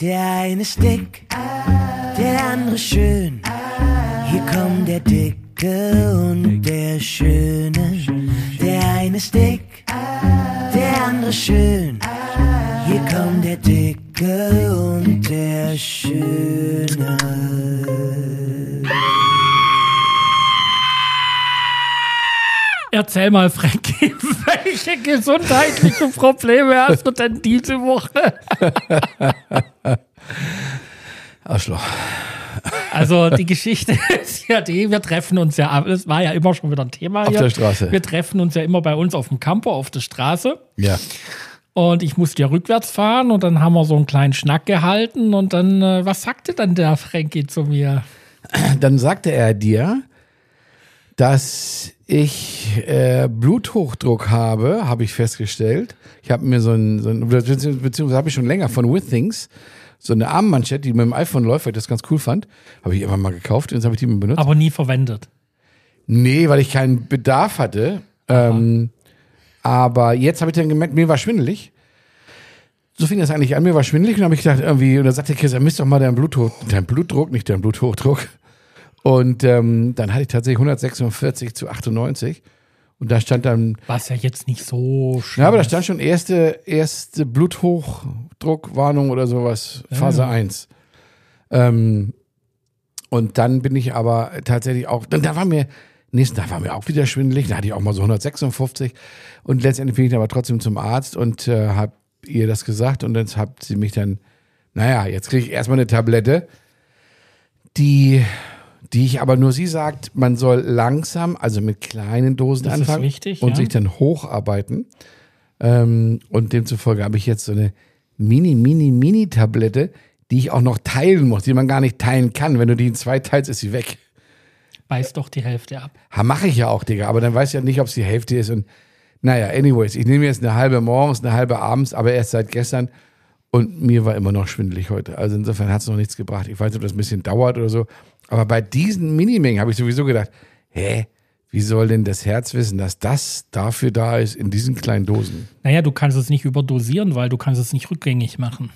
Der eine ist dick, der andere schön. Hier kommt der Dicke und der Schöne. Der eine ist dick, der andere schön. Hier kommt der Dicke und der Schöne. Erzähl mal, Frankie, welche gesundheitlichen Probleme hast du denn diese Woche? Arschloch. Also die Geschichte ist ja die, wir treffen uns ja, das war ja immer schon wieder ein Thema Auf hier. der Straße. Wir treffen uns ja immer bei uns auf dem Campo, auf der Straße. Ja. Und ich musste ja rückwärts fahren und dann haben wir so einen kleinen Schnack gehalten und dann, äh, was sagte dann der Frankie zu mir? Dann sagte er dir, dass ich äh, Bluthochdruck habe, habe ich festgestellt. Ich habe mir so ein, so ein beziehungsweise habe ich schon länger von Withings, so eine Armmanschette, die mit dem iPhone läuft, weil ich das ganz cool fand. Habe ich immer mal gekauft und jetzt habe ich die mal benutzt. Aber nie verwendet. Nee, weil ich keinen Bedarf hatte. Ähm, aber jetzt habe ich dann gemerkt, mir war schwindelig. So fing das eigentlich an, mir war schwindelig und habe ich gedacht, irgendwie, und dann sagte Chris, misst doch mal deinen Blutdruck, dein Blutdruck, nicht dein Bluthochdruck. Und ähm, dann hatte ich tatsächlich 146 zu 98. Und da stand dann, Was ja jetzt nicht so schlimm. ja, aber da stand schon erste, erste Bluthochdruckwarnung oder sowas, Phase 1. Ähm, und dann bin ich aber tatsächlich auch, dann da war mir, nächsten Tag war mir auch wieder schwindelig, da hatte ich auch mal so 156 und letztendlich bin ich dann aber trotzdem zum Arzt und äh, habe ihr das gesagt und jetzt hat sie mich dann, naja, jetzt kriege ich erstmal eine Tablette, die, die ich aber nur sie sagt, man soll langsam, also mit kleinen Dosen Das anfangen wichtig, und ja. sich dann hocharbeiten. Ähm, und demzufolge habe ich jetzt so eine mini, mini, mini Tablette, die ich auch noch teilen muss, die man gar nicht teilen kann. Wenn du die in zwei teilst, ist sie weg. Beiß doch die Hälfte ab. Ha, mache ich ja auch, Digga, aber dann weiß ich ja nicht, ob es die Hälfte ist. Und naja, anyways, ich nehme jetzt eine halbe morgens, eine halbe abends, aber erst seit gestern. Und mir war immer noch schwindelig heute. Also insofern hat es noch nichts gebracht. Ich weiß nicht, ob das ein bisschen dauert oder so. Aber bei diesen Minimengen habe ich sowieso gedacht, hä, wie soll denn das Herz wissen, dass das dafür da ist in diesen kleinen Dosen? Naja, du kannst es nicht überdosieren, weil du kannst es nicht rückgängig machen.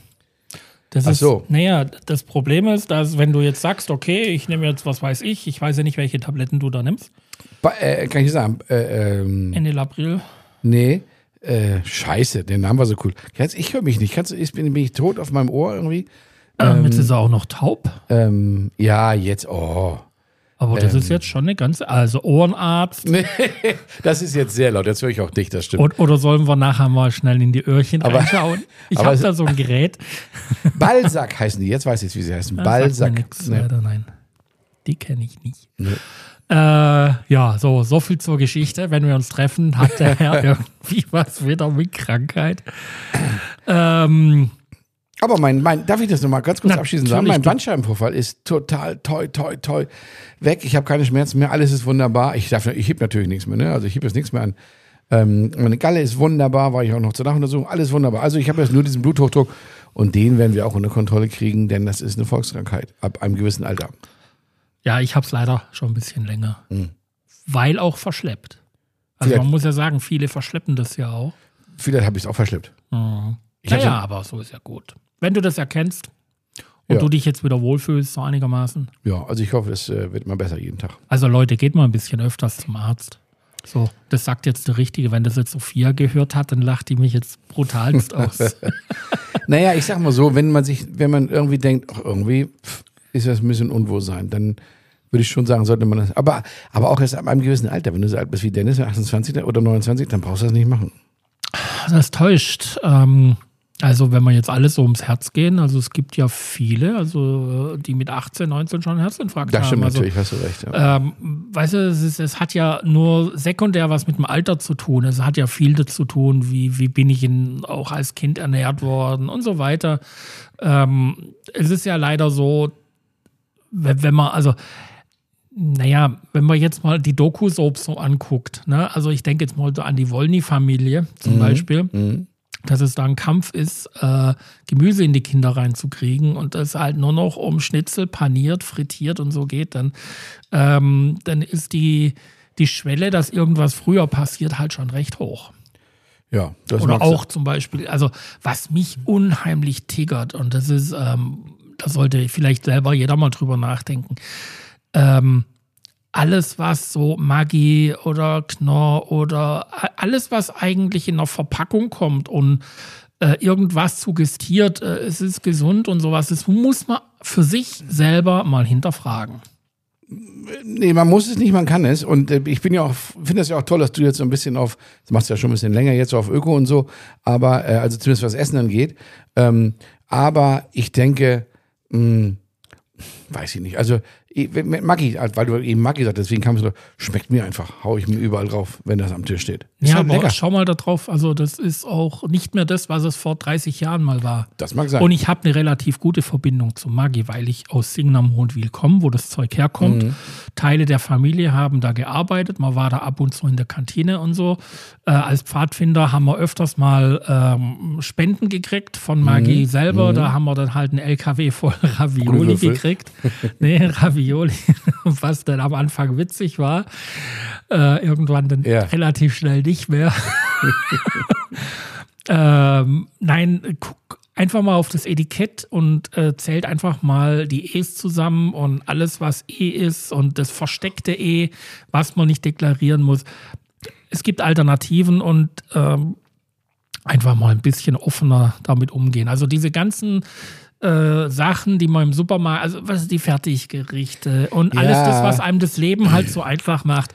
Das Ach ist, so. Naja, das Problem ist, dass wenn du jetzt sagst, okay, ich nehme jetzt, was weiß ich, ich weiß ja nicht, welche Tabletten du da nimmst, Ba äh, kann ich sagen, äh, ähm, Ende April. nee, äh, scheiße, der Name war so cool. Jetzt, ich höre mich nicht. Kannst du, ich bin, bin ich tot auf meinem Ohr irgendwie? Ähm, jetzt ist er auch noch taub. Ähm, ja, jetzt, oh. Aber das Ähm. ist jetzt schon eine ganze, also Ohrenarzt. Nee, das ist jetzt sehr laut. Jetzt höre ich auch dich, das stimmt. Und, oder sollen wir nachher mal schnell in die Öhrchen Aber- reinschauen? Ich habe da so ein Gerät. Balsack heißen die. Jetzt weiß ich, wie sie heißen. Balsack. nix, Nee. leider nein. Die kenne ich nicht. Nee. Äh, ja, so, so viel zur Geschichte. Wenn wir uns treffen, hat der Herr irgendwie was wieder mit Krankheit. Ähm, Aber mein, mein, darf ich das nochmal ganz kurz Na, abschließend sagen? Mein Bandscheibenvorfall ist total toi, toi, toi weg. Ich habe keine Schmerzen mehr. Alles ist wunderbar. Ich darf, ich heb natürlich nichts mehr. Ne? Also ich heb jetzt nichts mehr an. Ähm, meine Galle ist wunderbar, war ich auch noch zur Nachuntersuchung. Alles wunderbar. Also ich habe jetzt nur diesen Bluthochdruck und den werden wir auch unter Kontrolle kriegen, denn das ist eine Volkskrankheit ab einem gewissen Alter. ja, ich habe es leider schon ein bisschen länger. Weil auch verschleppt. Also Vielleicht- man muss ja sagen, viele verschleppen das ja auch. Vielleicht habe ich es auch verschleppt. Mhm. Ich naja, aber so ist ja gut. Wenn du das erkennst und Ja. du dich jetzt wieder wohlfühlst, so einigermaßen. Ja, also ich hoffe, es äh, wird mal besser jeden Tag. Also Leute, geht mal ein bisschen öfters zum Arzt. So, das sagt jetzt der Richtige. Wenn das jetzt Sophia gehört hat, dann lacht die mich jetzt brutalst aus. Naja, ich sag mal so, wenn man sich, wenn man irgendwie denkt, ach, irgendwie pff, ist das ein bisschen Unwohlsein, dann würde ich schon sagen, sollte man das. Aber, aber auch erst ab einem gewissen Alter. Wenn du so alt bist wie Dennis, 28 oder 29, dann brauchst du das nicht machen. Das täuscht. Ähm, also wenn wir jetzt alles so ums Herz gehen, also es gibt ja viele, also äh, die mit 18, 19 schon einen Herzinfarkt Das haben. stimmt also, natürlich, hast du recht. Ja. Ähm, weißt du, es, ist, es hat ja nur sekundär was mit dem Alter zu tun. Es hat ja viel dazu zu tun, wie, wie bin ich in, auch als Kind ernährt worden und so weiter. Ähm, es ist ja leider so, wenn, wenn man, also, naja, wenn man jetzt mal die Doku-Soaps so anguckt, ne? also ich denke jetzt mal so an die Wolny-Familie zum Beispiel, dass es da ein Kampf ist, äh, Gemüse in die Kinder reinzukriegen und es halt nur noch um Schnitzel paniert, frittiert und so geht, dann, ähm, dann ist die, die Schwelle, dass irgendwas früher passiert, halt schon recht hoch. Ja, das Oder auch zum Beispiel, also was mich unheimlich triggert, und das ist, ähm, da sollte vielleicht selber jeder mal drüber nachdenken. Ähm, alles, was so Maggi oder Knorr oder alles, was eigentlich in einer Verpackung kommt und äh, irgendwas suggestiert, äh, es ist gesund und sowas, das muss man für sich selber mal hinterfragen. Nee, man muss es nicht, man kann es. Und äh, ich bin ja auch, finde das ja auch toll, dass du jetzt so ein bisschen auf, das machst du ja schon ein bisschen länger jetzt auf Öko und so, aber, also zumindest was Essen angeht. Ähm, aber ich denke, mh, weiß ich nicht. Also, Maggi, weil du eben Maggi sagst, deswegen kam es so, schmeckt mir einfach, hau ich mir überall drauf, wenn das am Tisch steht. Ist Ja, halt aber schau mal da drauf, also das ist auch nicht mehr das, was es vor 30 Jahren mal war. Das mag sein. Und ich habe eine relativ gute Verbindung zu Maggi, weil ich aus Singen am Mondwil komme, wo das Zeug herkommt. Mhm. Teile der Familie haben da gearbeitet. Man war da ab und zu in der Kantine und so. Äh, als Pfadfinder haben wir öfters mal ähm, Spenden gekriegt von Maggi selber. Da haben wir dann halt einen LKW voll Ravioli gekriegt. nee, Ravioli, was dann am Anfang witzig war. Äh, irgendwann dann Ja. relativ schnell nicht mehr. Ähm, nein, guck einfach mal auf das Etikett und äh, zählt einfach mal die E's zusammen und alles, was E ist und das versteckte E, was man nicht deklarieren muss. Es gibt Alternativen und ähm, einfach mal ein bisschen offener damit umgehen. Also diese ganzen äh, Sachen, die man im Supermarkt, also was ist die Fertiggerichte und alles Ja. das, was einem das Leben halt so einfach macht.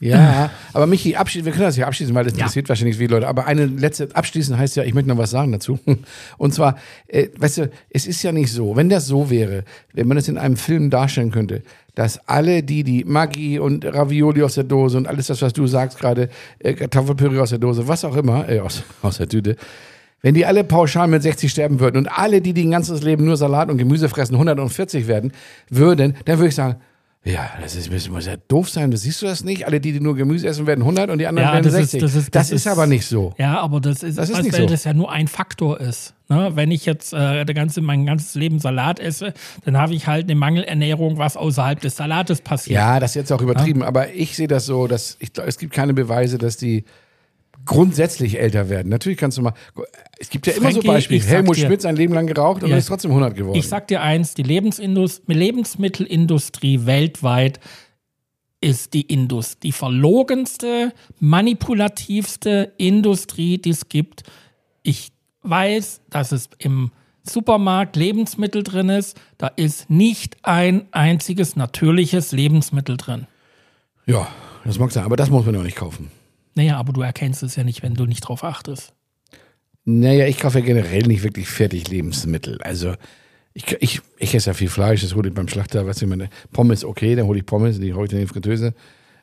Ja, aber Michi, abschließen, wir können das ja abschließen, weil das Ja. interessiert wahrscheinlich viele Leute. Aber eine letzte, abschließen heißt ja, ich möchte noch was sagen dazu. Und zwar, äh, weißt du, es ist ja nicht so, wenn das so wäre, wenn man das in einem Film darstellen könnte, dass alle die, die Maggi und Ravioli aus der Dose und alles das, was du sagst gerade, äh, Kartoffelpüree aus der Dose, was auch immer, äh, aus, aus der Tüte, wenn die alle pauschal mit 60 sterben würden und alle, die, die ein ganzes Leben nur Salat und Gemüse fressen, 140 werden würden, dann würde ich sagen, ja, das ist, das muss ja doof sein. Das siehst du das nicht? Alle, die, die nur Gemüse essen, werden 100 und die anderen Ja, werden das ist- 60. das ist- das das ist ist- aber nicht so. Ja, aber das ist, Das ist weil so. das ja nur ein Faktor ist. Ne? Wenn ich jetzt äh, der ganze, mein ganzes Leben Salat esse, dann habe ich halt eine Mangelernährung, was außerhalb des Salates passiert. Ja, das ist jetzt auch übertrieben. Aber ich sehe das so, dass ich, es gibt keine Beweise, dass die grundsätzlich älter werden. Natürlich kannst du mal. Es gibt ja immer so Frankie, Beispiele. Helmut dir- Schmidt sein Leben lang geraucht und Ja. ist trotzdem 100 geworden. Ich sag dir eins, die Lebensmittelindustrie weltweit ist die Indus, die verlogenste, manipulativste Industrie, die es gibt. Ich weiß, dass es im Supermarkt Lebensmittel drin ist. Da ist nicht ein einziges natürliches Lebensmittel drin. ja, das mag sein. Aber das muss man ja auch nicht kaufen. Naja, aber du erkennst es ja nicht, wenn du nicht drauf achtest. Naja, ich kaufe ja generell nicht wirklich fertig Lebensmittel. Also ich, ich, ich esse ja viel Fleisch, das hole ich beim Schlachter, weißt du, meine Pommes, okay, dann hole ich Pommes, die hole ich dann in die Fritteuse.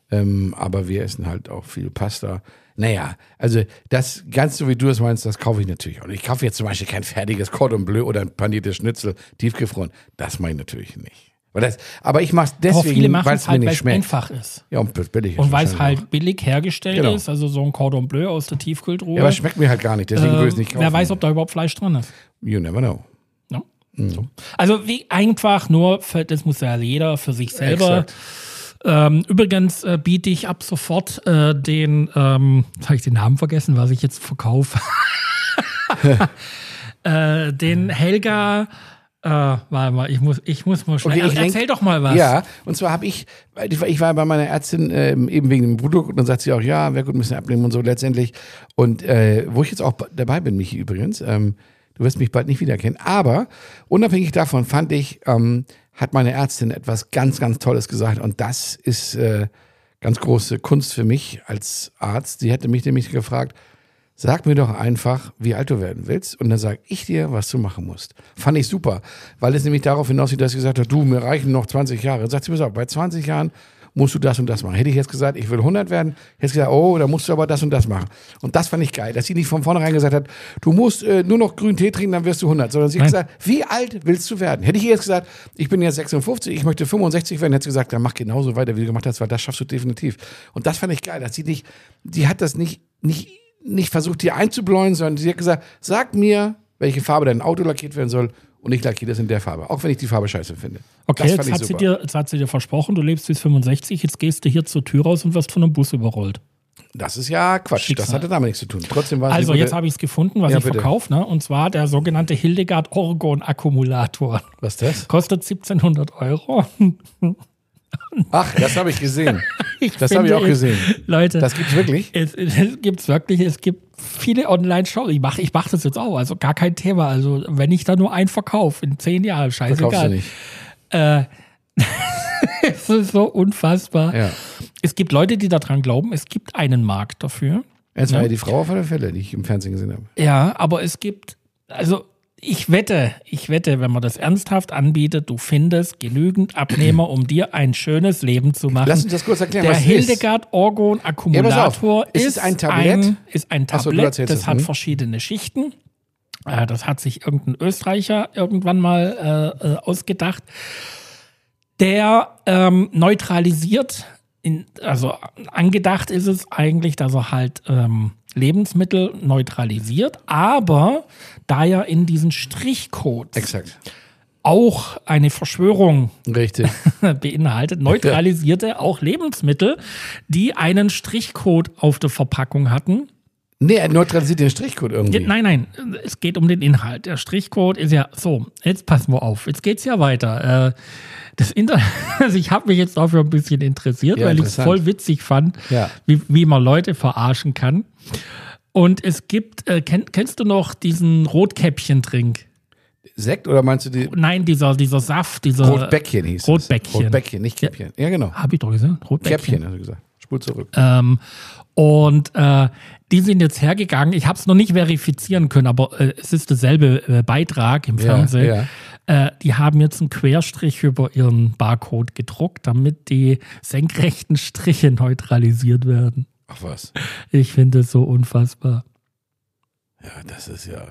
Ähm, aber wir essen halt auch viel Pasta. Naja, also das, ganz so wie du das meinst, das kaufe ich natürlich auch. nicht. Ich kaufe jetzt zum Beispiel kein fertiges Cordon Bleu oder ein paniertes Schnitzel tiefgefroren. Das mache ich natürlich nicht. Das, aber ich mache es deswegen, weil es mir halt, weil nicht schmeckt. einfach ist. Ja, und billig ist Und weil es halt billig hergestellt Genau. ist, also so ein Cordon Bleu aus der Tiefkühltruhe. Ja, aber es schmeckt mir halt gar nicht, deswegen würde ich es nicht kaufen. Wer weiß, ob da überhaupt Fleisch drin ist. You never know. Ja. So. Also wie einfach nur, für, das muss ja jeder für sich selber. Exakt. Ähm, übrigens äh, biete ich ab sofort äh, den, ähm, habe ich den Namen vergessen, was ich jetzt verkaufe. äh, den Helga, äh, warte mal, ich muss, ich muss mal schnell. Okay, ich Erzähl lenk- doch mal was. Ja, und zwar habe ich, ich war- bei meiner Ärztin ähm, eben wegen dem Blutdruck und dann sagt sie auch, ja, wäre gut, ein bisschen abnehmen und so letztendlich. Und äh, wo ich jetzt auch dabei bin, Michi übrigens, ähm, du wirst mich bald nicht wiedererkennen, aber unabhängig davon fand ich, ähm, hat meine Ärztin etwas ganz, ganz Tolles gesagt und das ist äh, ganz große Kunst für mich als Arzt. Sie hätte mich nämlich gefragt, Sag mir doch einfach, wie alt du werden willst und dann sag ich dir, was du machen musst. Fand ich super, weil es nämlich darauf hinaussieht, dass sie gesagt hat, du, mir reichen noch 20 Jahre. Dann sagt sie, pass auf, bei 20 Jahren musst du das und das machen. Hätte ich jetzt gesagt, ich will 100 werden, hätte ich gesagt, oh, da musst du aber das und das machen. Und das fand ich geil, dass sie nicht von vornherein gesagt hat, du musst äh, nur noch grünen Tee trinken, dann wirst du 100. Sondern sie hat gesagt, wie alt willst du werden? Hätte ich jetzt gesagt, ich bin jetzt 56, ich möchte 65 werden, hätte sie gesagt, dann mach genauso weiter, wie du gemacht hast, weil das schaffst du definitiv. Und das fand ich geil, dass sie nicht, die hat das nicht, nicht, nicht versucht, dir einzubläuen, sondern sie hat gesagt, sag mir, welche Farbe dein Auto lackiert werden soll und ich lackiere das in der Farbe, auch wenn ich die Farbe scheiße finde. Okay, jetzt hat, sie dir, jetzt hat sie dir versprochen, du lebst bis 65, jetzt gehst du hier zur Tür raus und wirst von einem Bus überrollt. Das ist ja Quatsch. Schicksal. Das hatte damit nichts zu tun. Trotzdem war es Also die jetzt habe ich es gefunden, was Ja, ich verkaufe, ne? und zwar der sogenannte Hildegard Orgon Akkumulator. Was ist das? Kostet 1700 Euro. Ach, das habe ich gesehen. Ich Das habe ich auch gesehen. Leute, Das gibt's wirklich? es, es gibt wirklich, es gibt viele Online-Shows. Ich mache ich mach das jetzt auch, also gar kein Thema. Also wenn ich da nur einen verkaufe in zehn Jahren, Verkaufst du scheißegal. nicht. Es ist so unfassbar. Ja. Es gibt Leute, die daran glauben, es gibt einen Markt dafür. Es war ja die Frau auf alle Fälle, die ich im Fernsehen gesehen habe. Ja, aber es gibt, also ich wette, ich wette, wenn man das ernsthaft anbietet, du findest genügend Abnehmer, um dir ein schönes Leben zu machen. Lass uns das kurz erklären, Der. Hildegard Orgon Akkumulator Ja. Ist ist, ein Tablett? Ein, ist ein so, Tablett, erzählst das hat hm? verschiedene Schichten. Äh, Das hat sich irgendein Österreicher irgendwann mal äh, äh, ausgedacht. Der ähm, neutralisiert, in, also angedacht ist es eigentlich, dass er halt ähm, Lebensmittel neutralisiert, aber da er in diesen Strichcodes Exakt. auch eine Verschwörung Richtig. beinhaltet, neutralisierte auch Lebensmittel, die einen Strichcode auf der Verpackung hatten. Nee, er neutralisiert den Strichcode irgendwie. Nein, nein, es geht um den Inhalt. Der Strichcode ist ja so. Jetzt passen wir auf. Jetzt geht's ja weiter. Äh, Das Internet, also ich habe mich jetzt dafür ein bisschen interessiert, Ja, weil ich es voll witzig fand, Ja. wie, wie man Leute verarschen kann. Und es gibt, äh, kenn, kennst du noch diesen Rotkäppchen-Trink? Sekt oder meinst du die Nein, dieser, dieser Saft, dieser. Rotbäckchen hieß es. Rotbäckchen. Rotbäckchen, nicht Käppchen. Ja, genau. Habe ich doch gesagt. Rotbäckchen. Käppchen, hast du gesagt. Spul zurück. Ähm, und äh, die sind jetzt hergegangen. Ich habe es noch nicht verifizieren können, aber äh, es ist derselbe äh, Beitrag im Fernsehen. Äh, die haben jetzt einen Querstrich über ihren Barcode gedruckt, damit die senkrechten Striche neutralisiert werden. Ach was. Ich finde es so unfassbar. Ja, das ist ja.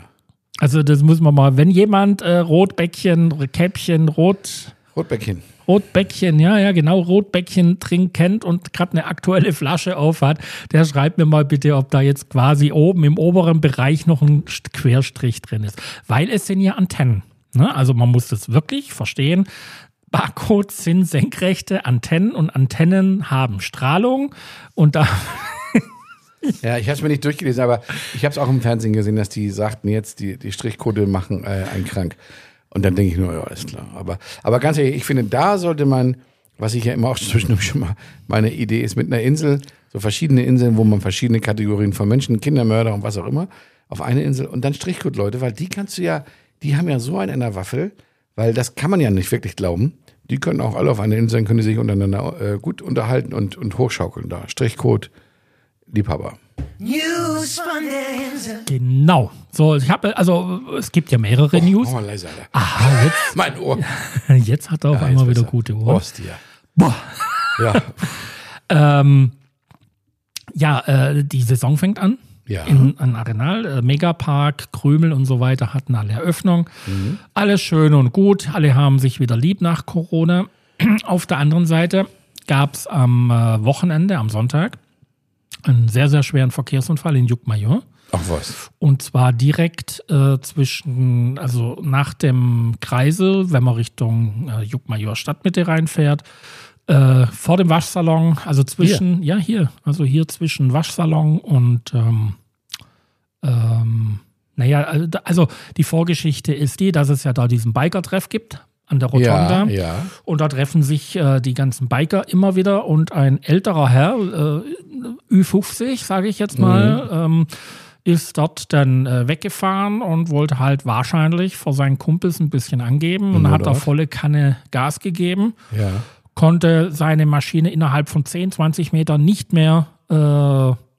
Also das muss man mal, wenn jemand äh, Rotbäckchen, Käppchen, Rot, Rotbäckchen. Rotbäckchen, ja, ja, genau, Rotbäckchen trinken kennt und gerade eine aktuelle Flasche auf hat, der schreibt mir mal bitte, ob da jetzt quasi oben im oberen Bereich noch ein St- Querstrich drin ist. Weil es sind ja Antennen. Ne? Also man muss das wirklich verstehen. Barcodes sind senkrechte Antennen und Antennen haben Strahlung und da Ja, ich habe es mir nicht durchgelesen, aber ich habe es auch im Fernsehen gesehen, dass die sagten jetzt, die, die Strichcode machen äh, einen krank. Und dann denke ich nur, ja, ist klar. Aber, aber ganz ehrlich, ich finde, da sollte man, was ich ja immer auch zwischendurch schon mal, meine Idee ist, mit einer Insel, so verschiedene Inseln, wo man verschiedene Kategorien von Menschen, Kindermörder und was auch immer, auf eine Insel und dann Strichcode-Leute, weil die kannst du ja, die haben ja so einen an der Waffel, weil das kann man ja nicht wirklich glauben. Die können auch alle auf einer Insel können die sich untereinander äh, gut unterhalten und, und hochschaukeln da. Strichcode, Liebhaber. News von der Insel. genau. So, ich habe also es gibt ja mehrere News. Mach mal leiser, Alter. Aha, jetzt, Mein Ohr. jetzt hat er auf Ja, einmal wieder besser. gute Ohren. Prost hier. Boah. Ja. Ähm, ja, äh, die Saison fängt an. Ja. In, in Arenal, äh, Megapark, Krümel und so weiter hatten alle Eröffnung. Mhm. Alles schön und gut. Alle haben sich wieder lieb nach Corona. Auf der anderen Seite gab es am äh, Wochenende, am Sonntag, einen sehr, sehr schweren Verkehrsunfall in Juckmajor. Ach was. Und zwar direkt äh, zwischen, also nach dem Kreisel, wenn man Richtung äh, Juckmajor Stadtmitte reinfährt, äh, vor dem Waschsalon, also zwischen, ja, hier, also hier zwischen Waschsalon und, ähm, ähm, naja, also, also die Vorgeschichte ist die, dass es ja da diesen Biker-Treff gibt an der Rotonda. Ja, ja. Und da treffen sich äh, die ganzen Biker immer wieder und ein älterer Herr, äh, Ü50, sage ich jetzt mal, ähm, ist dort dann äh, weggefahren und wollte halt wahrscheinlich vor seinen Kumpels ein bisschen angeben und nur hat da volle Kanne Gas gegeben, Ja. konnte seine Maschine innerhalb von 10, 20 Metern nicht mehr, äh,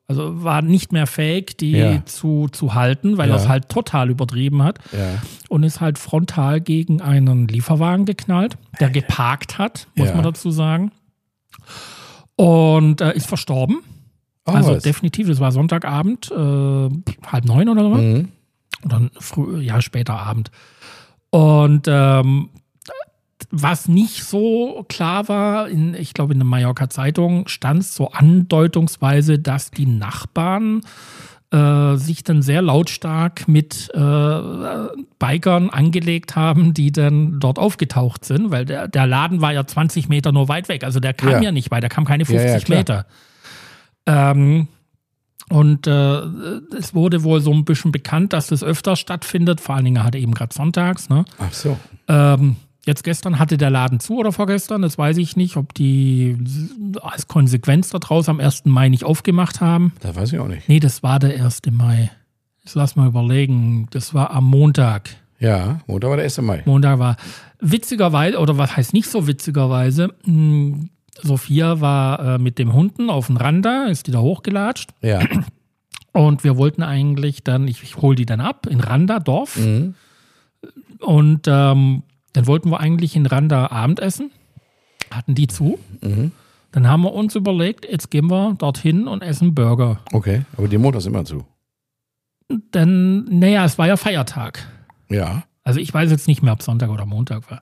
also war nicht mehr fähig, die Ja. zu, zu halten, weil Ja. er es halt total übertrieben hat Ja. und ist halt frontal gegen einen Lieferwagen geknallt, der geparkt hat, muss man dazu sagen. Und äh, ist verstorben. Oh, also was? definitiv, das war Sonntagabend, äh, halb neun oder so. Mhm. Oder früh, ja, später Abend. Und ähm, was nicht so klar war, in, ich glaube in der Mallorca Zeitung stand es so andeutungsweise, dass die Nachbarn äh, sich dann sehr lautstark mit äh, Bikern angelegt haben, die dann dort aufgetaucht sind, weil der, der Laden war ja 20 Meter nur weit weg. Also der kam Ja. ja, nicht weit, der kam keine Ja, ja, 50 klar. Meter. Ähm, Und äh, es wurde wohl so ein bisschen bekannt, dass das öfter stattfindet. Vor allen Dingen hatte eben gerade sonntags. Ne? Ach so. Ähm, jetzt gestern hatte der Laden zu oder vorgestern, das weiß ich nicht, ob die als Konsequenz daraus am 1. Mai nicht aufgemacht haben. Das weiß ich auch nicht. Nee, das war der 1. Mai. Jetzt lass mal überlegen. Das war am Montag. Ja, Montag war der 1. Mai. Montag war witzigerweise, oder was heißt nicht so witzigerweise, mh, Sophia war äh, mit dem Hunden auf dem Randa, ist die da hochgelatscht. Ja. Und wir wollten eigentlich dann, ich, ich hole die dann ab in Randa, Dorf. Mhm. Und ähm, dann wollten wir eigentlich in Randa Abendessen. Hatten die zu. Mhm. Dann haben wir uns überlegt, jetzt gehen wir dorthin und essen Burger. Okay, aber die Montag ist immer zu. Denn, naja, es war ja Feiertag. Ja. Also ich weiß jetzt nicht mehr, ob Sonntag oder Montag war.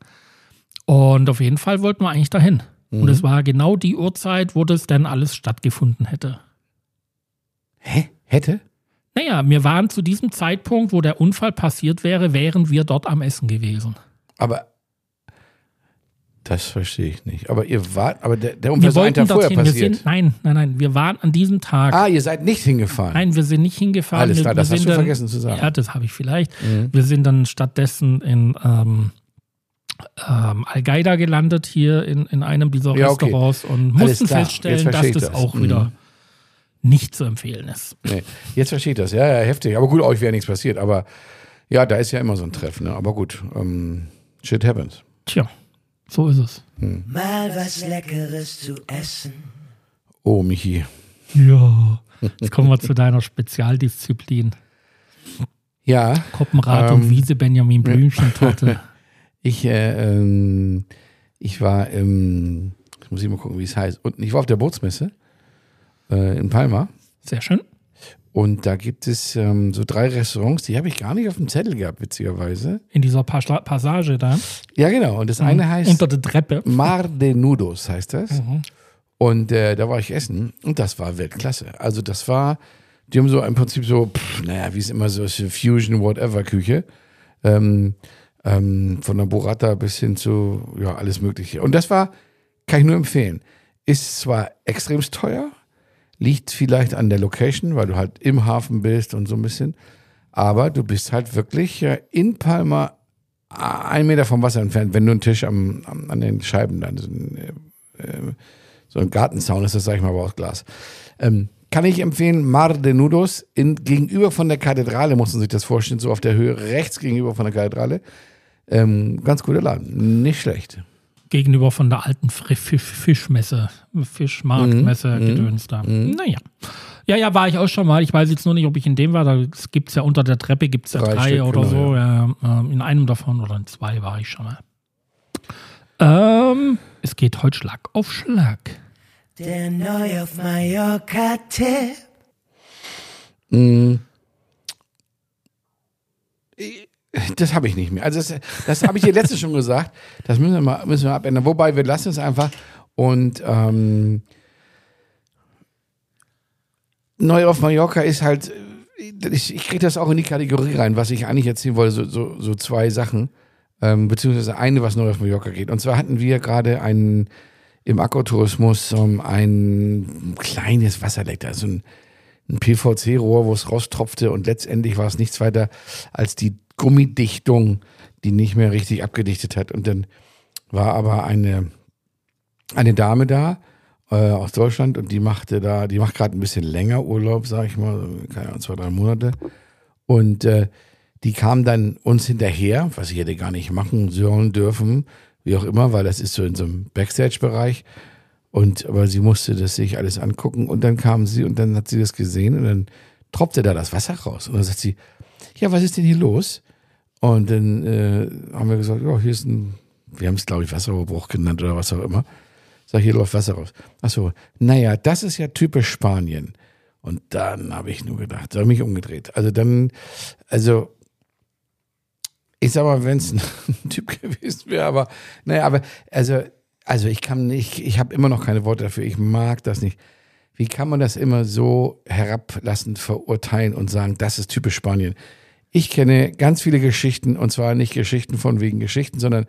Und auf jeden Fall wollten wir eigentlich dahin. Und es war genau die Uhrzeit, wo das dann alles stattgefunden hätte. Hä? Hätte? Naja, wir waren zu diesem Zeitpunkt, wo der Unfall passiert wäre, wären wir dort am Essen gewesen. Aber das verstehe ich nicht. Aber ihr wart, aber der, der Unfall Wir ist einen Tag vorher. Wir passiert. sind, nein, nein, nein. Wir waren an diesem Tag. ah, ihr seid nicht hingefahren. Nein, wir sind nicht hingefahren. Alles wir, klar, wir das hast du dann, vergessen zu sagen. Mhm. Ja, das habe ich vielleicht. Wir sind dann stattdessen in ähm, ähm, Al-Qaida gelandet, hier in, in einem dieser Ja, okay. Restaurants und mussten feststellen, dass das das. auch Mhm. wieder nicht zu empfehlen ist. Nee, jetzt verstehe ich das. Ja, ja, heftig. Aber gut, euch wäre nichts passiert. Aber ja, da ist ja immer so ein Treff. Ne? Aber gut, ähm, shit happens. Tja, so ist es. Mal was Leckeres zu essen. Oh, Michi. Ja. Jetzt kommen wir zu deiner Spezialdisziplin. Ja, Koppenrad Ähm, und Wiese Benjamin Blümchentorte. ich, äh, ähm, ich war im, jetzt muss ich mal gucken, wie es heißt. Und ich war auf der Bootsmesse äh, in Palma. Sehr schön. Und da gibt es ähm, so drei Restaurants, die habe ich gar nicht auf dem Zettel gehabt, witzigerweise. In dieser Pas- Passage da. Ja, genau. Und das eine heißt Unter der Treppe. Mar de Nudos, heißt das. Mhm. Und äh, da war ich essen und das war Weltklasse. Also das war, die haben so im Prinzip so, pff, naja, wie es immer so ist, Fusion, whatever Küche. Ähm, ähm, von der Burrata bis hin zu, ja, alles Mögliche. Und das war, kann ich nur empfehlen. Ist zwar extremst teuer, liegt vielleicht an der Location, weil du halt im Hafen bist und so ein bisschen. Aber du bist halt wirklich in Palma ein Meter vom Wasser entfernt, wenn du einen Tisch am, am, an den Scheiben dann so ein, äh, so ein Gartenzaun ist das, sag ich mal, aber aus Glas. Ähm, kann ich empfehlen, Mar de Nudos, in, gegenüber von der Kathedrale, muss man sich das vorstellen, so auf der Höhe rechts gegenüber von der Kathedrale. Ähm, ganz guter Laden, nicht schlecht. Gegenüber von der alten Fischmesse, Fischmarktmesse, Mhm. Gedöns da. Naja. Ja, ja, war ich auch schon mal. Ich weiß jetzt nur nicht, ob ich in dem war. Da gibt es ja unter der Treppe gibt's ja Drei drei, Stück, oder genau, so. Ja. ähm, in einem davon oder in zwei war ich schon mal. Ähm, es geht heute Schlag auf Schlag. Der neu auf Mallorca-Tipp. Das habe ich nicht mehr. Also das, das habe ich dir letztes schon gesagt. Das müssen wir mal müssen wir abändern. Wobei wir lassen es einfach und ähm, neu auf Mallorca ist halt. Ich, ich kriege das auch in die Kategorie rein, was ich eigentlich erzählen wollte. So, so, so zwei Sachen, ähm, beziehungsweise eine, was neu auf Mallorca geht. Und zwar hatten wir gerade einen im Akkutourismus um, ein kleines Wasserleck, also ein ein PVC-Rohr, wo es raustropfte und letztendlich war es nichts weiter als die Gummidichtung, die nicht mehr richtig abgedichtet hat. Und dann war aber eine, eine Dame da äh, aus Deutschland und die machte da, die macht gerade ein bisschen länger Urlaub, sag ich mal, keine Ahnung, zwei, drei Monate. Und äh, die kam dann uns hinterher, was ich hätte gar nicht machen sollen dürfen, wie auch immer, weil das ist so in so einem Backstage-Bereich. Und aber sie musste das sich alles angucken und dann kam sie und dann hat sie das gesehen und dann tropfte da das Wasser raus. Und dann sagt sie, ja, was ist denn hier los? Und dann äh, haben wir gesagt, ja, hier ist ein, wir haben es, glaube ich, Wasserrohrbruch genannt oder was auch immer. Sag, hier läuft Wasser raus. Ach so, naja, das ist ja typisch Spanien. Und dann habe ich nur gedacht, da habe ich mich umgedreht. Also dann, also ich sag mal, wenn es ein Typ gewesen wäre, aber naja, aber also, also ich kann nicht, ich habe immer noch keine Worte dafür. Ich mag das nicht. Wie kann man das immer so herablassend verurteilen und sagen, das ist typisch Spanien? Ich kenne ganz viele Geschichten und zwar nicht Geschichten von wegen Geschichten, sondern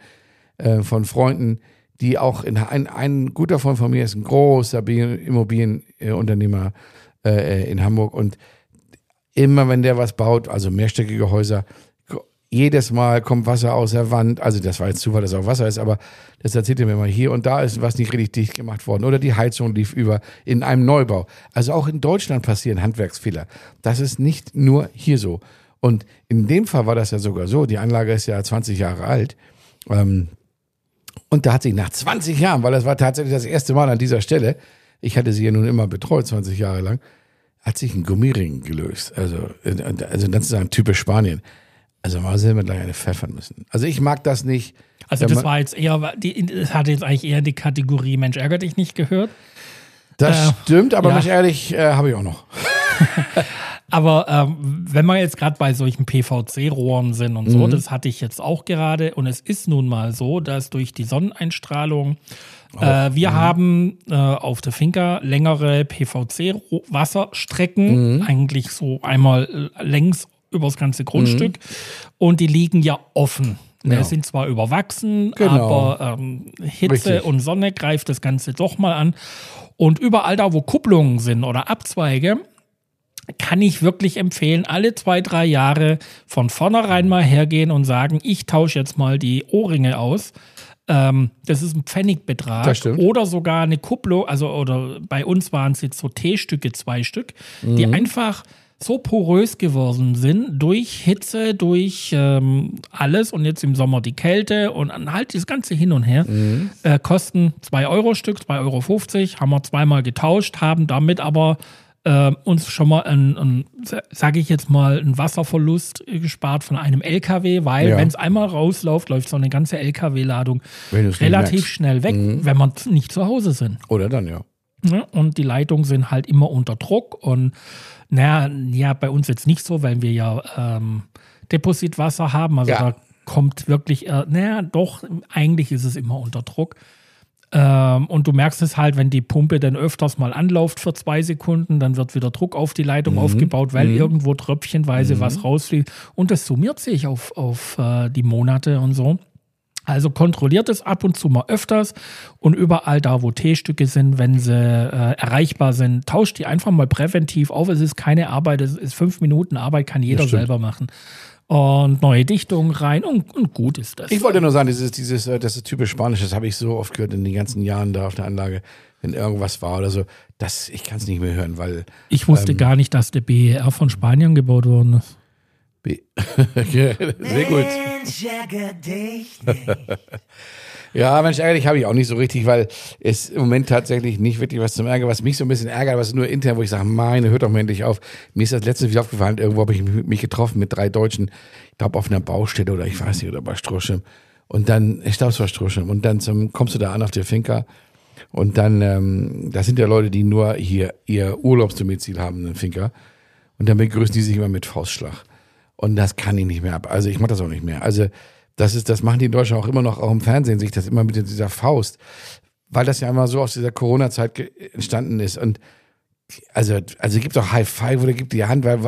äh, von Freunden, die auch in ein, ein guter Freund von mir ist ein großer Immobilienunternehmer, äh, in Hamburg und immer wenn der was baut, also mehrstöckige Häuser, jedes Mal kommt Wasser aus der Wand. Also das war jetzt Zufall, dass auch Wasser ist, aber das erzählt er mir mal hier und da ist was nicht richtig dicht gemacht worden oder die Heizung lief über in einem Neubau. Also auch in Deutschland passieren Handwerksfehler. Das ist nicht nur hier so. Und in dem Fall war das ja sogar so. Die Anlage ist ja 20 Jahre alt. Ähm, und da hat sich nach 20 Jahren, weil das war tatsächlich das erste Mal an dieser Stelle, ich hatte sie ja nun immer betreut, 20 Jahre lang, hat sich ein Gummiring gelöst. Also, also das ist ein typisch Spanien. Also mal sehen wir gleich eine pfeffern müssen. Also ich mag das nicht. Also das war jetzt eher, die, das hatte jetzt eigentlich eher die Kategorie Mensch ärgert dich nicht gehört. Das äh, stimmt, aber ja. Mensch ehrlich äh, habe ich auch noch. aber ähm, wenn wir jetzt gerade bei solchen PVC-Rohren sind und so, mhm. das hatte ich jetzt auch gerade und es ist nun mal so, dass durch die Sonneneinstrahlung äh, wir mhm. haben äh, auf der Finca längere PVC-Wasserstrecken, mhm. eigentlich so einmal äh, längs übers ganze Grundstück. Mhm. Und die liegen ja offen. Ja. sind zwar überwachsen, genau. aber ähm, Hitze Richtig. und Sonne greift das Ganze doch mal an. Und überall da, wo Kupplungen sind oder Abzweige, kann ich wirklich empfehlen, alle zwei, drei Jahre von vornherein mal hergehen und sagen, ich tausche jetzt mal die Ohrringe aus. Ähm, das ist ein Pfennigbetrag oder sogar eine Kupplung, also oder bei uns waren es jetzt so T-Stücke, zwei Stück, mhm. die einfach so porös geworden sind durch Hitze, durch ähm, alles und jetzt im Sommer die Kälte und halt das ganze hin und her, mhm. äh, kosten 2 Euro Stück, 2,50 Euro, haben wir zweimal getauscht, haben damit aber äh, uns schon mal ein, ein sage ich jetzt mal, einen Wasserverlust gespart von einem LKW, weil ja. wenn es einmal rausläuft, läuft so eine ganze LKW-Ladung relativ schnell weg, mhm. wenn wir nicht zu Hause sind. Oder dann, ja. ja und die Leitungen sind halt immer unter Druck und naja, ja, bei uns jetzt nicht so, weil wir ja ähm, Depositwasser haben. Also ja. da kommt wirklich, äh, naja, doch, eigentlich ist es immer unter Druck. Ähm, und du merkst es halt, wenn die Pumpe dann öfters mal anläuft für zwei Sekunden, dann wird wieder Druck auf die Leitung mhm. aufgebaut, weil mhm. irgendwo tröpfchenweise mhm. was rausfliegt. Und das summiert sich auf, auf äh, die Monate und so. Also kontrolliert es ab und zu mal öfters und überall da, wo T-Stücke sind, wenn sie äh, erreichbar sind, tauscht die einfach mal präventiv auf. Es ist keine Arbeit, es ist fünf Minuten Arbeit, kann jeder selber machen. Und neue Dichtungen rein und, und, gut ist das. Ich wollte nur sagen, dieses, dieses, äh, das ist typisch Spanisch, das habe ich so oft gehört in den ganzen Jahren da auf der Anlage, wenn irgendwas war oder so. Das, ich kann es nicht mehr hören, weil. Ich wusste ähm, gar nicht, dass der BER von Spanien gebaut worden ist. Sehr gut. ja, Mensch, ärgerlich habe ich auch nicht so richtig, weil es im Moment tatsächlich nicht wirklich was zum Ärgern, was mich so ein bisschen ärgert, was nur intern, wo ich sage, meine, hört doch mal endlich auf. Mir ist das letzte wieder aufgefallen, irgendwo habe ich mich getroffen mit drei Deutschen, ich glaube auf einer Baustelle oder ich weiß nicht, oder bei Strohschirm. Und dann, ich glaube es war Strohschirm. Und dann zum, kommst du da an auf der Finca und dann, ähm, das sind ja Leute, die nur hier ihr Urlaubsdomizil haben, einen Finca. Und dann begrüßen die sich immer mit Faustschlag. Und das kann ich nicht mehr ab. Also ich mache das auch nicht mehr. Also das ist, das machen die in Deutschland auch immer noch, auch im Fernsehen, sich das immer mit dieser Faust. Weil das ja immer so aus dieser Corona-Zeit entstanden ist. Und also, also gibt doch High Five oder gibt die Hand, weil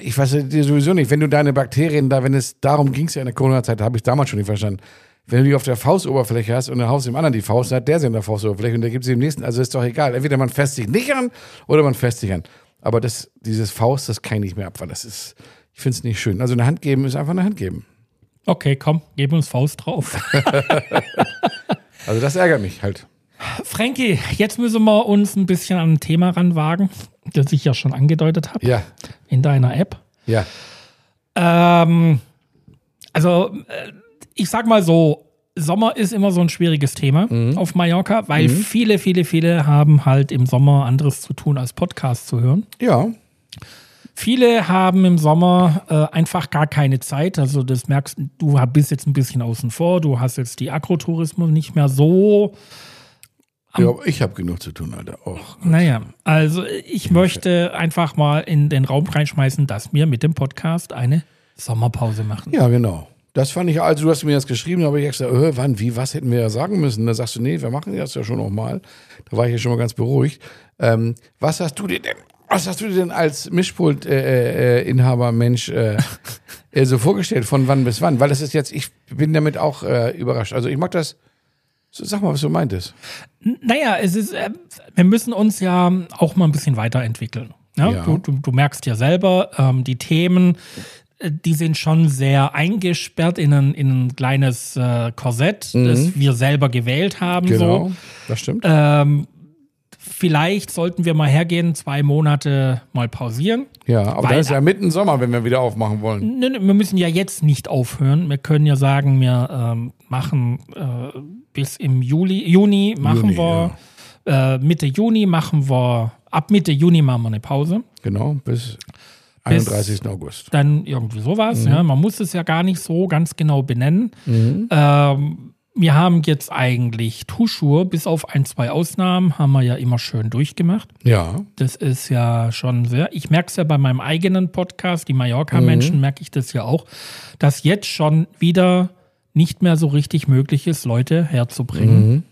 ich weiß dir sowieso nicht, wenn du deine Bakterien da, wenn es darum ging es ja in der Corona-Zeit, habe ich damals schon nicht verstanden. Wenn du die auf der Faustoberfläche hast und dann haust dem anderen die Faust, dann hat der sie in der Faustoberfläche und der gibt sie dem nächsten. Also ist doch egal. Entweder man fässt sich nicht an oder man fässt sich an. Aber das, dieses Faust, das kann ich nicht mehr ab, weil das ist, ich finde es nicht schön. Also eine Hand geben ist einfach eine Hand geben. Okay, komm, geben uns Faust drauf. also das ärgert mich halt. Frankie, jetzt müssen wir uns ein bisschen an ein Thema ranwagen, das ich ja schon angedeutet habe. Ja. In deiner App. Ja. Ähm, also, äh, ich sag mal so, Sommer ist immer so ein schwieriges Thema mhm. auf Mallorca, weil mhm. viele, viele, viele haben halt im Sommer anderes zu tun, als Podcast zu hören. Ja. Viele haben im Sommer äh, einfach gar keine Zeit. Also das merkst du, bist jetzt ein bisschen außen vor. Du hast jetzt die Agrotourismus nicht mehr so. Ja, ich habe genug zu tun, Alter. Oh, naja, also ich möchte einfach mal in den Raum reinschmeißen, dass wir mit dem Podcast eine Sommerpause machen. Ja, genau. Das fand ich, also du hast mir das geschrieben, aber ich gesagt, äh, wann, wie, was hätten wir ja sagen müssen? Da sagst du, nee, wir machen das ja schon nochmal. Da war ich ja schon mal ganz beruhigt. Ähm, was hast du dir denn was hast du dir denn als Mischpult-Inhaber, äh, äh, Mensch, äh, so vorgestellt? Von wann bis wann? Weil das ist jetzt, ich bin damit auch äh, überrascht. Also ich mag das Sag mal, was du meintest. Naja, es ist, äh, wir müssen uns ja auch mal ein bisschen weiterentwickeln. Ja? Ja. Du, du, du merkst ja selber, ähm, die Themen, äh, die sind schon sehr eingesperrt in ein, in ein kleines äh, Korsett, das wir selber gewählt haben. Mhm. Genau, So. das stimmt. Ähm, vielleicht sollten wir mal hergehen, zwei Monate mal pausieren. ja, aber dann ist ja mitten Sommer, wenn wir wieder aufmachen wollen. Ne, ne, wir müssen ja jetzt nicht aufhören. Wir können ja sagen, wir ähm, machen äh, bis im Juli, Juni machen Juni, wir, äh, Mitte Juni machen wir, ab Mitte Juni machen wir eine Pause. Genau, bis 31. August. Dann irgendwie sowas. Mhm. Ja, man muss es ja gar nicht so ganz genau benennen. Ähm, wir haben jetzt eigentlich Tuschur, bis auf ein, zwei Ausnahmen, haben wir ja immer schön durchgemacht. Ja, Das ist ja schon sehr. Ich merke es ja bei meinem eigenen Podcast, die Mallorca-Menschen, merke ich das ja auch, dass jetzt schon wieder nicht mehr so richtig möglich ist, Leute herzubringen,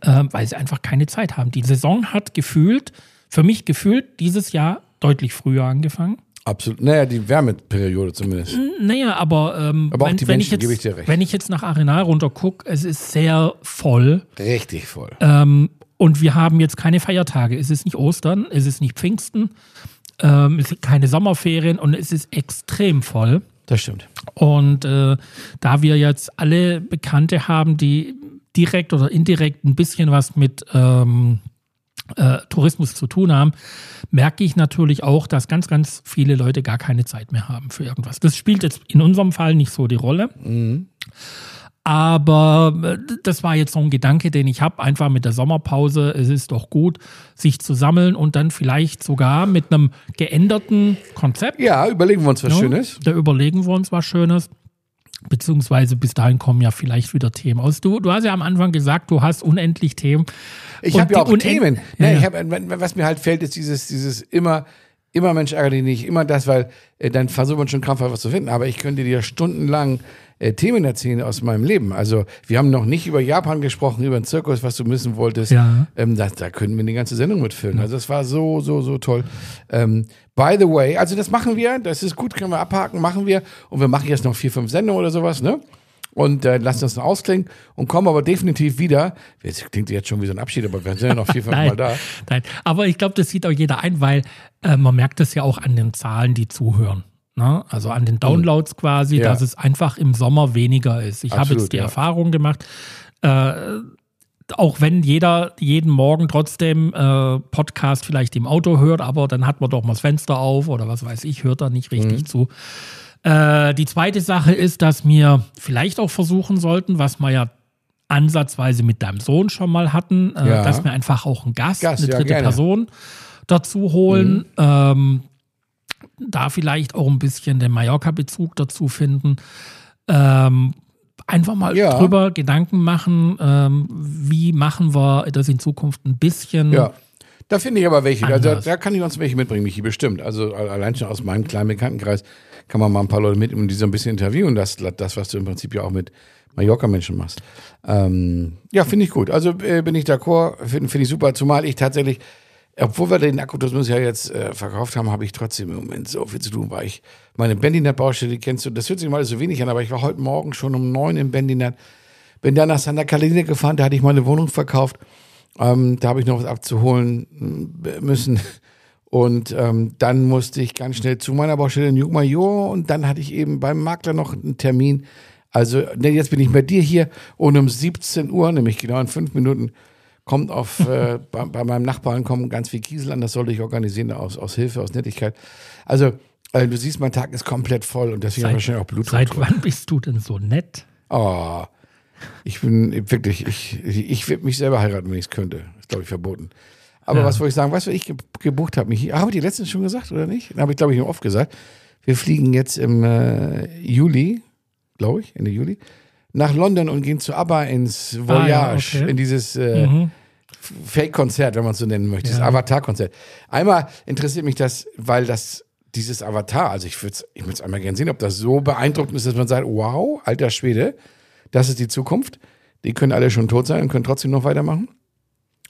äh, weil sie einfach keine Zeit haben. Die Saison hat gefühlt, für mich gefühlt, dieses Jahr deutlich früher angefangen. Absolut. Naja, die Wärmeperiode zumindest. Naja, aber, ähm, Aber auch wenn, die wenn, ich Menschen, ich jetzt, recht. wenn ich jetzt nach Arenal runter gucke, es ist sehr voll. Richtig voll. Ähm, und wir haben jetzt keine Feiertage. Es ist nicht Ostern, es ist nicht Pfingsten, ähm, es sind keine Sommerferien und es ist extrem voll. Das stimmt. Und äh, da wir jetzt alle Bekannte haben, die direkt oder indirekt ein bisschen was mit ähm, äh, Tourismus zu tun haben, merke ich natürlich auch, dass ganz, ganz viele Leute gar keine Zeit mehr haben für irgendwas. Das spielt jetzt in unserem Fall nicht so die Rolle. Aber äh, das war jetzt so ein Gedanke, den ich habe, einfach mit der Sommerpause. Es ist doch gut, sich zu sammeln und dann vielleicht sogar mit einem geänderten Konzept Ja, überlegen wir uns was ja, Schönes. Da überlegen wir uns was Schönes. Beziehungsweise bis dahin kommen ja vielleicht wieder Themen aus. Du, du hast ja am Anfang gesagt, du hast unendlich Themen. Ich habe ja auch Themen. Ja, ja. Ich hab, was mir halt fällt, ist dieses, dieses immer, immer Mensch ärgere dich nicht, immer das, weil äh, dann versucht man schon krampfhaft was zu finden. Aber ich könnte dir stundenlang äh, Themen erzählen aus meinem Leben. Also wir haben noch nicht über Japan gesprochen, über den Zirkus, was du wissen wolltest. Ja. Ähm, da, da könnten wir eine ganze Sendung mitfüllen. Also das war so, so, so toll. Ähm, by the way, also das machen wir, das ist gut, können wir abhaken, machen wir. Und wir machen jetzt noch vier, fünf Sendungen oder sowas, ne? Und äh, lassen das noch ausklingen und kommen aber definitiv wieder. Jetzt klingt jetzt schon wie so ein Abschied, aber wir sind ja noch vier, fünf Mal Nein, da. nein. Aber ich glaube, das sieht auch jeder ein, weil äh, man merkt es ja auch an den Zahlen, die zuhören. Ne? Also an den Downloads quasi, Ja. dass es einfach im Sommer weniger ist. Ich habe jetzt die ja. Erfahrung gemacht, äh, auch wenn jeder jeden Morgen trotzdem äh, Podcast vielleicht im Auto hört, aber dann hat man doch mal das Fenster auf oder was weiß ich, hört da nicht richtig Mhm. zu. Äh, die zweite Sache ist, dass wir vielleicht auch versuchen sollten, was wir ja ansatzweise mit deinem Sohn schon mal hatten, äh, Ja. dass wir einfach auch einen Gast, Gast, eine dritte. Person dazu holen. Ähm, da vielleicht auch ein bisschen den Mallorca-Bezug dazu finden. Ähm, einfach mal Ja. drüber Gedanken machen, ähm, wie machen wir das in Zukunft ein bisschen. Ja. Da finde ich aber welche. Anders. da kann ich uns welche mitbringen, Michi, bestimmt. Also allein schon aus meinem kleinen Bekanntenkreis kann man mal ein paar Leute mitnehmen und die so ein bisschen interviewen. Das, das was du im Prinzip ja auch mit Mallorca-Menschen machst. Ähm, ja, finde ich gut. Also äh, bin ich d'accord, finde find ich super. Zumal ich tatsächlich, obwohl wir den Akkutourismus ja jetzt äh, verkauft haben, habe ich trotzdem im Moment so viel zu tun, weil ich meine Bendinat-Baustelle, kennst du, das hört sich mal so wenig an, aber ich war heute Morgen schon um neun im Bendinat. Bin dann nach Santa Catalina gefahren, da hatte ich meine Wohnung verkauft. Ähm, da habe ich noch was abzuholen mm, müssen. Und ähm, dann musste ich ganz schnell zu meiner Baustelle in Jungmajor und dann hatte ich eben beim Makler noch einen Termin. Also ne, jetzt bin ich bei dir hier und um 17 Uhr, nämlich genau in fünf Minuten, kommt auf äh, bei, bei meinem Nachbarn kommen ganz viel Kiesel an. Das sollte ich organisieren aus, aus Hilfe, aus Nettigkeit. Also äh, du siehst, mein Tag ist komplett voll und deswegen habe ich wahrscheinlich auch Blut. Seit wann bist du denn so nett? Oh, ich bin wirklich, ich, ich, würde mich selber heiraten, wenn ich es könnte. Ist, glaube ich, verboten. Aber Ja. was wollte ich sagen? Weißt du, was ich ge gebucht habe? Michi? Habe ich die letztens schon gesagt oder nicht? Habe ich, glaube ich, oft gesagt. Wir fliegen jetzt im äh, Juli, glaube ich, Ende Juli, nach London und gehen zu ABBA ins Voyage, Ah, ja, okay. in dieses äh, Mhm. Fake-Konzert, wenn man es so nennen möchte, das Ja. Avatar-Konzert. Einmal interessiert mich das, weil das dieses Avatar, also ich würde es ich würd's einmal gerne sehen, ob das so beeindruckend ist, dass man sagt, wow, alter Schwede, das ist die Zukunft. Die können alle schon tot sein und können trotzdem noch weitermachen.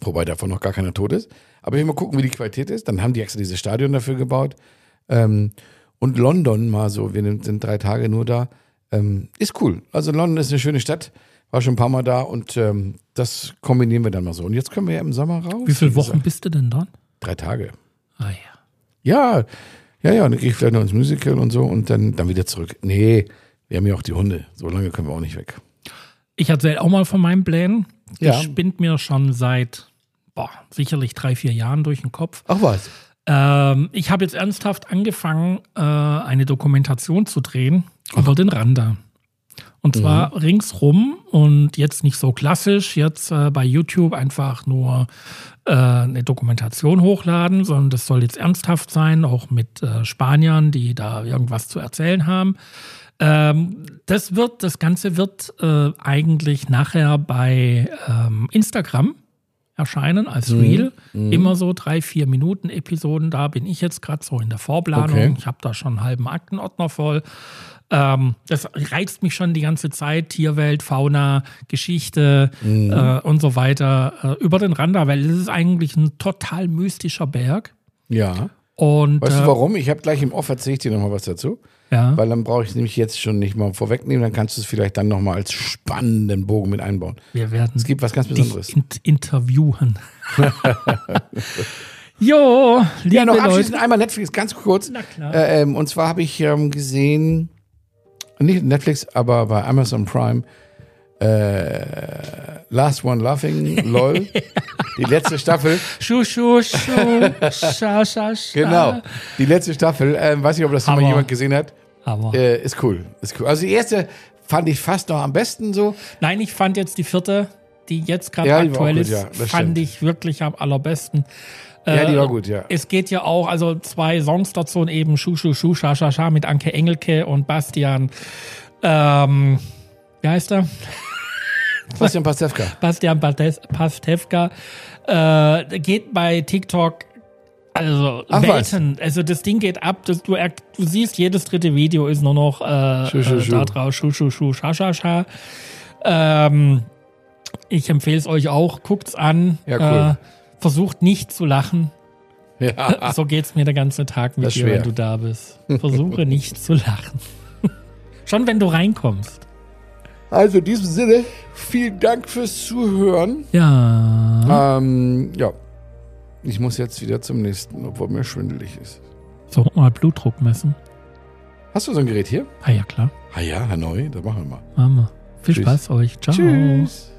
Wobei davon noch gar keiner tot ist. Aber ich will mal gucken, wie die Qualität ist. Dann haben die extra dieses Stadion dafür gebaut. Ähm, und London mal so, wir sind drei Tage nur da. Ähm, ist cool. Also London ist eine schöne Stadt. War schon ein paar Mal da und ähm, das kombinieren wir dann mal so. Und jetzt können wir ja im Sommer raus. Wie viele. Wochen bist du denn dort? Drei Tage. Ah ja. Ja, ja, ja. Und dann gehe ich vielleicht noch ins Musical und so und dann, dann wieder zurück. Nee, wir haben ja auch die Hunde. So lange können wir auch nicht weg. Ich erzähle auch mal von meinen Plänen. Die Ja. spinnt mir schon seit boah, sicherlich drei, vier Jahren durch den Kopf. Ach was. Ähm, ich habe jetzt ernsthaft angefangen, äh, eine Dokumentation zu drehen über den Randa. Und zwar ringsrum und jetzt nicht so klassisch, jetzt äh, bei YouTube einfach nur äh, eine Dokumentation hochladen, sondern das soll jetzt ernsthaft sein, auch mit äh, Spaniern, die da irgendwas zu erzählen haben. Ähm, das wird, das Ganze wird äh, eigentlich nachher bei ähm, Instagram erscheinen als Reel. Immer so drei, vier Minuten Episoden. Da bin ich jetzt gerade so in der Vorplanung. Okay. Ich habe da schon einen halben Aktenordner voll. Ähm, das reizt mich schon die ganze Zeit. Tierwelt, Fauna, Geschichte äh, und so weiter äh, über den Randa, weil es ist eigentlich ein total mystischer Berg. Ja. Und Weißt äh, du warum? Ich habe gleich im Off erzähle ich dir nochmal was dazu. Ja. Weil dann brauche ich es nämlich jetzt schon nicht mal vorwegnehmen. Dann kannst du es vielleicht dann nochmal als spannenden Bogen mit einbauen. wir werden Es gibt was ganz Besonderes. dich in interviewen. jo, liebe Ja, noch Leute. abschließend einmal Netflix, ganz kurz. Na klar. Äh, ähm, und zwar habe ich ähm, gesehen, nicht Netflix, aber bei Amazon Prime, äh, Last One Laughing, lol. Die letzte Staffel. Schuh, schuh, schuh, scha, scha, scha. Genau. Die letzte Staffel. Ähm, weiß nicht, ob das schon mal Hammer. jemand gesehen hat. Aber Äh, ist cool. Ist cool. Also die erste fand ich fast noch am besten so. nein, ich fand jetzt die vierte, die jetzt gerade Ja, aktuell ist, ja, fand stimmt. ich wirklich am allerbesten. Ja, die Äh, war gut, ja. Es geht ja auch, also zwei Songs dazu und eben Schuh, Schuh, Schuh, Scha, Scha, Scha mit Anke Engelke und Bastian, ähm, wie heißt er? Bastian Pastewka. Bastian Pastewka. Äh, geht bei TikTok also Ach, was? Welten. Also das Ding geht ab. Das, du, er- du siehst, jedes dritte Video ist nur noch äh, Schuh, Schuh, äh, Schuh. da drauf. Schuh, Schuh, Schuh, Scha, Scha, Scha. Ähm, ich empfehle es euch auch. Guckt's an. Ja, cool. Äh, versucht nicht zu lachen. Ja. So geht's mir der ganze Tag mit dir, wenn schwer. du da bist. Versuche nicht zu lachen. Schon wenn du reinkommst. Also in diesem Sinne, vielen Dank fürs Zuhören. Ja. Ähm, ja. Ich muss jetzt wieder zum nächsten, obwohl mir schwindelig ist. So, mal Blutdruck messen. Hast du so ein Gerät hier? Ah ja, klar. Ah ja, Hanoi, das machen wir mal. Machen wir. Viel Tschüss. Spaß euch. Ciao. Tschüss.